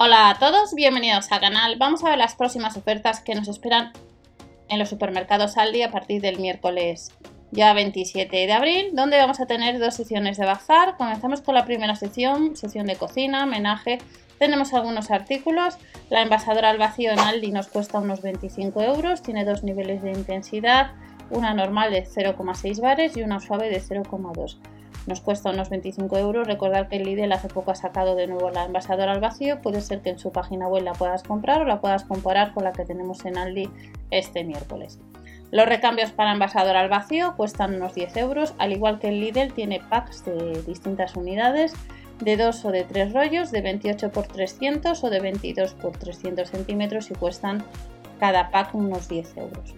Hola a todos, bienvenidos al canal. Vamos a ver las próximas ofertas que nos esperan en los supermercados Aldi a partir del miércoles ya 27 de abril, donde vamos a tener dos secciones de bazar. Comenzamos con la primera sección, sección de cocina, menaje. Tenemos algunos artículos. La envasadora al vacío en Aldi nos cuesta unos 25 euros, tiene dos niveles de intensidad, una normal de 0,6 bares y una suave de 0,2 nos cuesta unos 25 euros. Recordar que el Lidl hace poco ha sacado de nuevo la envasadora al vacío. Puede ser que en su página web la puedas comprar o la puedas comparar con la que tenemos en Aldi este miércoles. Los recambios para envasador al vacío cuestan unos 10 euros, al igual que el Lidl tiene packs de distintas unidades de 2 o de 3 rollos, de 28 x 300 o de 22 x 300 centímetros y cuestan cada pack unos 10 euros.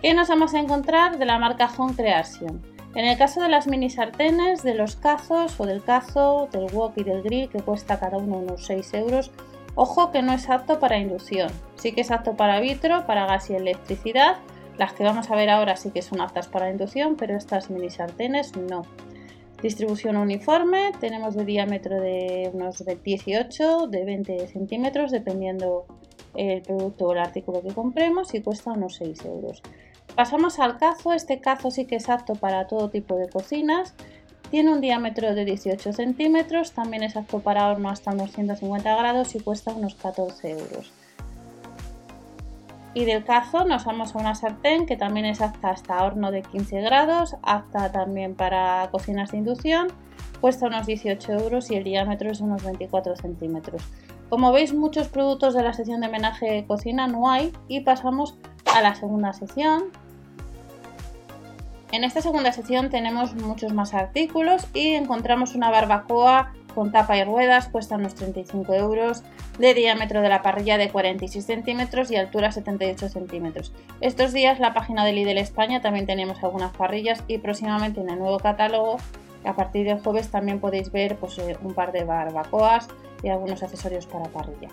¿Qué nos vamos a encontrar de la marca Home Creation? En el caso de las mini sartenes, de los cazos o del cazo, del wok y del grill, que cuesta cada uno unos 6 euros, ojo que no es apto para inducción. Sí que es apto para vitro, para gas y electricidad. Las que vamos a ver ahora sí que son aptas para inducción, pero estas mini sartenes no. Distribución uniforme, tenemos de diámetro de unos 18, de 20 centímetros, dependiendo el producto o el artículo que compremos, y cuesta unos 6 euros. Pasamos al cazo. Este cazo sí que es apto para todo tipo de cocinas. Tiene un diámetro de 18 centímetros, también es apto para horno hasta unos 150 grados y cuesta unos 14 euros. Y del cazo nos vamos a una sartén que también es apta hasta horno de 15 grados, apta también para cocinas de inducción, cuesta unos 18 euros y el diámetro es unos 24 centímetros. Como veis muchos productos de la sección de menaje de cocina no hay y pasamos a la segunda sección en esta segunda sección tenemos muchos más artículos y encontramos una barbacoa con tapa y ruedas, cuesta unos 35 euros, de diámetro de la parrilla de 46 centímetros y altura 78 centímetros. Estos días la página de Lidl España también tenemos algunas parrillas y próximamente en el nuevo catálogo a partir del jueves también podéis ver pues, eh, un par de barbacoas y algunos accesorios para parrilla.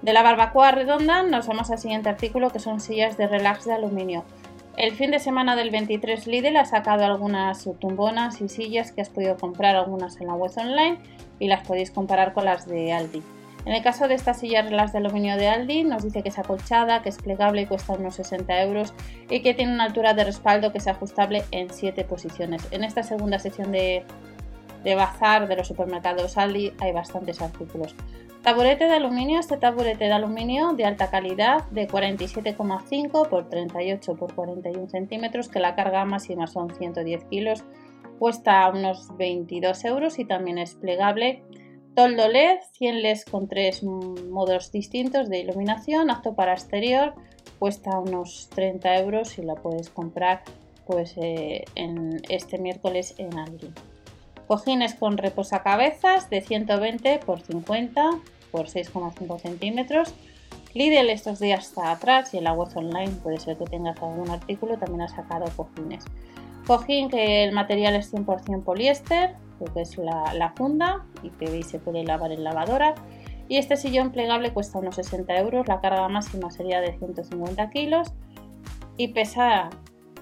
De la barbacoa redonda nos vamos al siguiente artículo que son sillas de relax de aluminio. El fin de semana del 23 Lidl ha sacado algunas tumbonas y sillas que has podido comprar algunas en la web online y las podéis comparar con las de Aldi. En el caso de estas sillas las de aluminio de Aldi, nos dice que es acolchada, que es plegable y cuesta unos 60 euros y que tiene una altura de respaldo que es ajustable en 7 posiciones. En esta segunda sección de, de bazar de los supermercados Aldi hay bastantes artículos. Taburete de aluminio, este taburete de aluminio de alta calidad de 47,5 por 38 por 41 centímetros, que la carga máxima son 110 kilos, cuesta unos 22 euros y también es plegable. Toldo LED, 100 LEDs con tres modos distintos de iluminación, apto para exterior, cuesta unos 30 euros y la puedes comprar pues eh, en este miércoles en Aldi. Cojines con reposacabezas de 120 por 50 por 6,5 centímetros. Lidl estos días está atrás y en la web online puede ser que tengas algún artículo, también ha sacado cojines. Cojín que el material es 100% poliéster, que es la, funda y que se puede lavar en lavadora. Y este sillón plegable cuesta unos 60 euros, la carga máxima sería de 150 kilos y pesa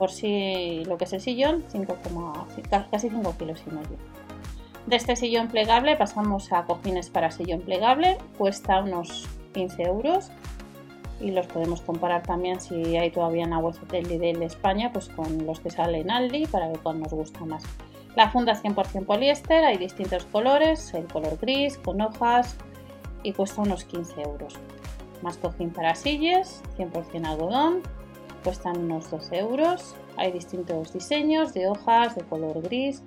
por sí lo que es el sillón 5, casi 5 kilos y medio. De este sillón plegable pasamos a cojines para sillón plegable, cuesta unos 15 euros y los podemos comparar también si hay todavía en la web del Lidl España pues con los que salen Aldi para ver cuál nos gusta más. La funda es 100% poliéster, hay distintos colores, el color gris con hojas y cuesta unos 15 euros. Más cojín para sillas, 100% algodón, cuestan unos 12 euros. Hay distintos diseños de hojas de color gris,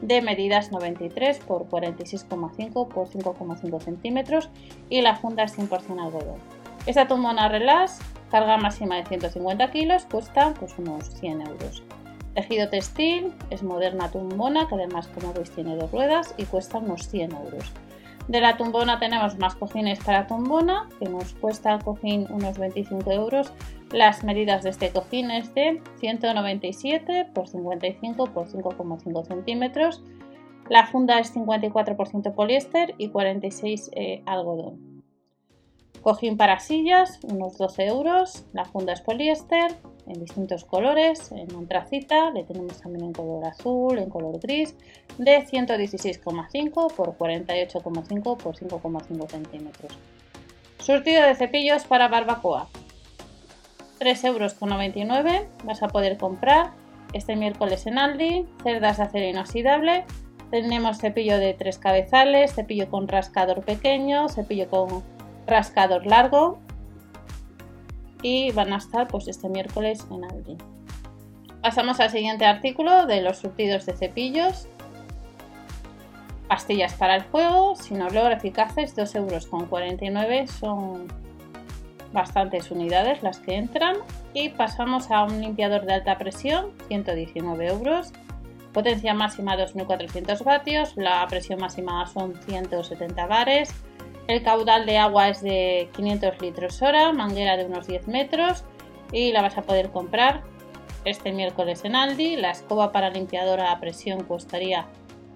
de medidas 93 por 46,5 por 5,5 centímetros y la funda es 100% algodón. Esta tumbona relax, carga máxima de 150 kilos, cuesta pues, unos 100 euros. Tejido textil, es moderna tumbona que además como veis tiene dos ruedas y cuesta unos 100 euros. De la tumbona tenemos más cojines para tumbona, que nos cuesta el cojín unos 25 euros. Las medidas de este cojín es de 197 por 55 por 5,5 centímetros. La funda es 54% poliéster y 46 eh, algodón. Cojín para sillas, unos 12 euros. La funda es poliéster en distintos colores. En antracita le tenemos también en color azul, en color gris, de 116,5 por 48,5 por 5,5 centímetros. Surtido de cepillos para barbacoa. 3,99 euros vas a poder comprar este miércoles en Aldi, cerdas de acero inoxidable. Tenemos cepillo de tres cabezales, cepillo con rascador pequeño, cepillo con rascador largo y van a estar pues este miércoles en Aldi. Pasamos al siguiente artículo de los surtidos de cepillos. Pastillas para el fuego, sin olor, eficaces, 2,49 euros. Son bastantes unidades las que entran. Y pasamos a un limpiador de alta presión, 119 euros. Potencia máxima 2400 vatios, la presión máxima son 170 bares. El caudal de agua es de 500 litros hora, manguera de unos 10 metros y la vas a poder comprar este miércoles en Aldi. La escoba para limpiadora a presión costaría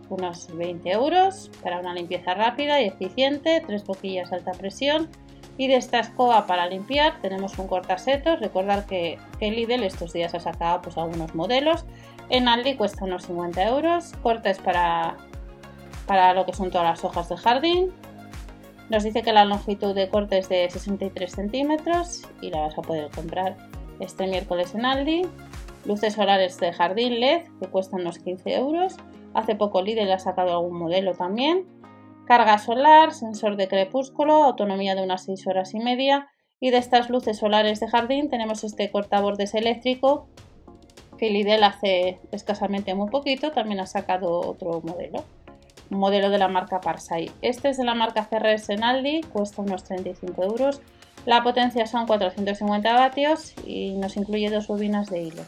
unos 20 euros para una limpieza rápida y eficiente, tres boquillas alta presión. Y de esta escoba para limpiar tenemos un cortasetos. Recordar que, que Lidl estos días ha sacado pues, algunos modelos. En Aldi cuesta unos 50 euros. Cortes para, para lo que son todas las hojas de jardín. Nos dice que la longitud de corte es de 63 centímetros y la vas a poder comprar este miércoles en Aldi. Luces solares de jardín LED que cuestan unos 15 euros. Hace poco Lidl ha sacado algún modelo también. Carga solar, sensor de crepúsculo, autonomía de unas 6 horas y media. Y de estas luces solares de jardín tenemos este cortabordes eléctrico que Lidl hace escasamente muy poquito también ha sacado otro modelo modelo de la marca Parsai. Este es de la marca CRS en Aldi, cuesta unos 35 euros. La potencia son 450 vatios y nos incluye dos bobinas de hilo.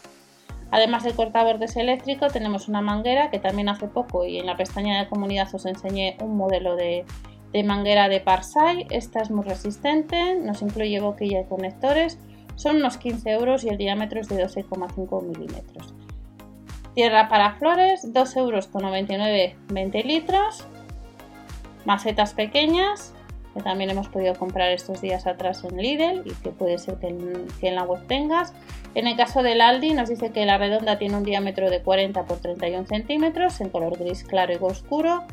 Además del cortabordes eléctrico tenemos una manguera que también hace poco y en la pestaña de comunidad os enseñé un modelo de, de manguera de Parsai. Esta es muy resistente, nos incluye boquilla y conectores. Son unos 15 euros y el diámetro es de 12,5 milímetros. Tierra para flores, 2,99 euros 20 litros. Macetas pequeñas, que también hemos podido comprar estos días atrás en Lidl y que puede ser que en, la web tengas. En el caso del Aldi nos dice que la redonda tiene un diámetro de 40 por 31 centímetros en color gris claro y oscuro.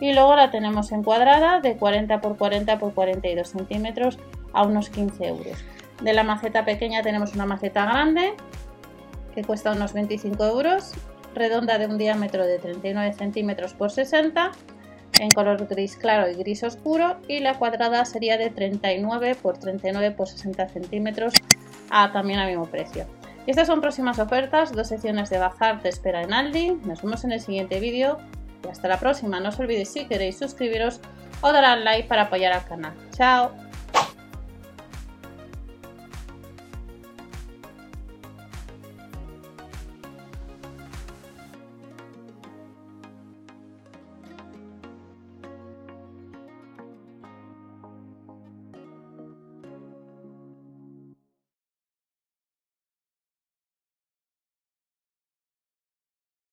Y luego la tenemos en cuadrada de 40 por 40 por 42 centímetros a unos 15 euros. De la maceta pequeña tenemos una maceta grande que cuesta unos 25 euros, redonda de un diámetro de 39 centímetros por 60, en color gris claro y gris oscuro, y la cuadrada sería de 39 por 39 por 60 centímetros, a también al mismo precio. estas son próximas ofertas, dos secciones de bazar te espera en Aldi. Nos vemos en el siguiente vídeo y hasta la próxima. No os olvidéis si queréis suscribiros o dar al like para apoyar al canal. ¡Chao!